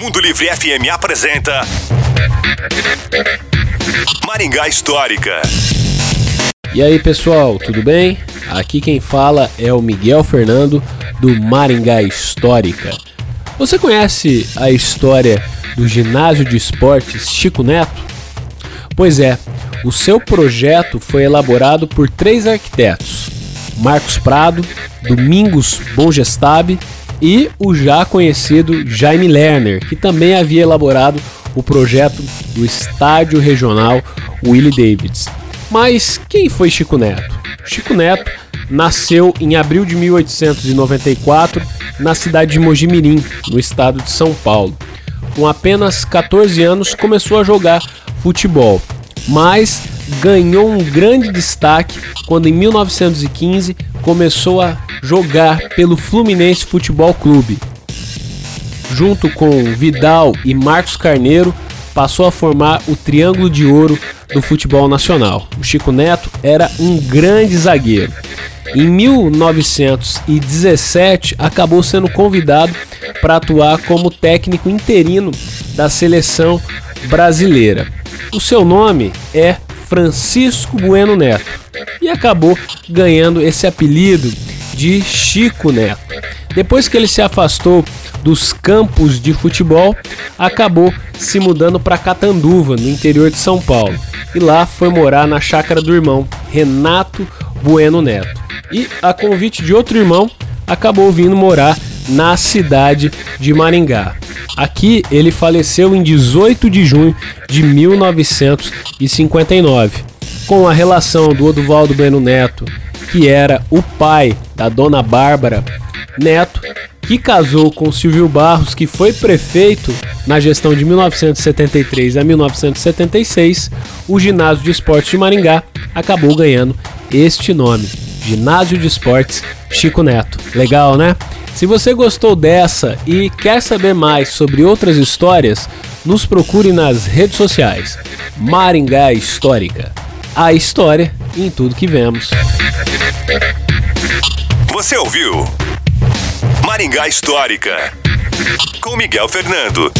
Mundo Livre FM apresenta Maringá Histórica. E aí pessoal, tudo bem? Aqui quem fala é o Miguel Fernando do Maringá Histórica. Você conhece a história do ginásio de esportes Chico Neto? Pois é, o seu projeto foi elaborado por três arquitetos: Marcos Prado, Domingos Bongestab e o já conhecido Jaime Lerner, que também havia elaborado o projeto do Estádio Regional Willie Davids. Mas quem foi Chico Neto? Chico Neto nasceu em abril de 1894 na cidade de Mojimirim, no estado de São Paulo. Com apenas 14 anos começou a jogar futebol, mas ganhou um grande destaque quando em 1915 começou a jogar pelo Fluminense Futebol Clube. Junto com Vidal e Marcos Carneiro, passou a formar o Triângulo de Ouro do futebol nacional. O Chico Neto era um grande zagueiro. Em 1917, acabou sendo convidado para atuar como técnico interino da seleção brasileira. O seu nome é Francisco Bueno Neto e acabou ganhando esse apelido de Chico Neto. Depois que ele se afastou dos campos de futebol, acabou se mudando para Catanduva, no interior de São Paulo. E lá foi morar na chácara do irmão, Renato Bueno Neto. E, a convite de outro irmão, acabou vindo morar na cidade de Maringá. Aqui ele faleceu em 18 de junho de 1959. Com a relação do Oduvaldo Bueno Neto, que era o pai da dona Bárbara Neto, que casou com Silvio Barros, que foi prefeito na gestão de 1973 a 1976, o Ginásio de Esportes de Maringá acabou ganhando este nome, Ginásio de Esportes Chico Neto. Legal, né? Se você gostou dessa e quer saber mais sobre outras histórias, nos procure nas redes sociais. Maringá Histórica. A história em tudo que vemos. Você ouviu Maringá Histórica com Miguel Fernando.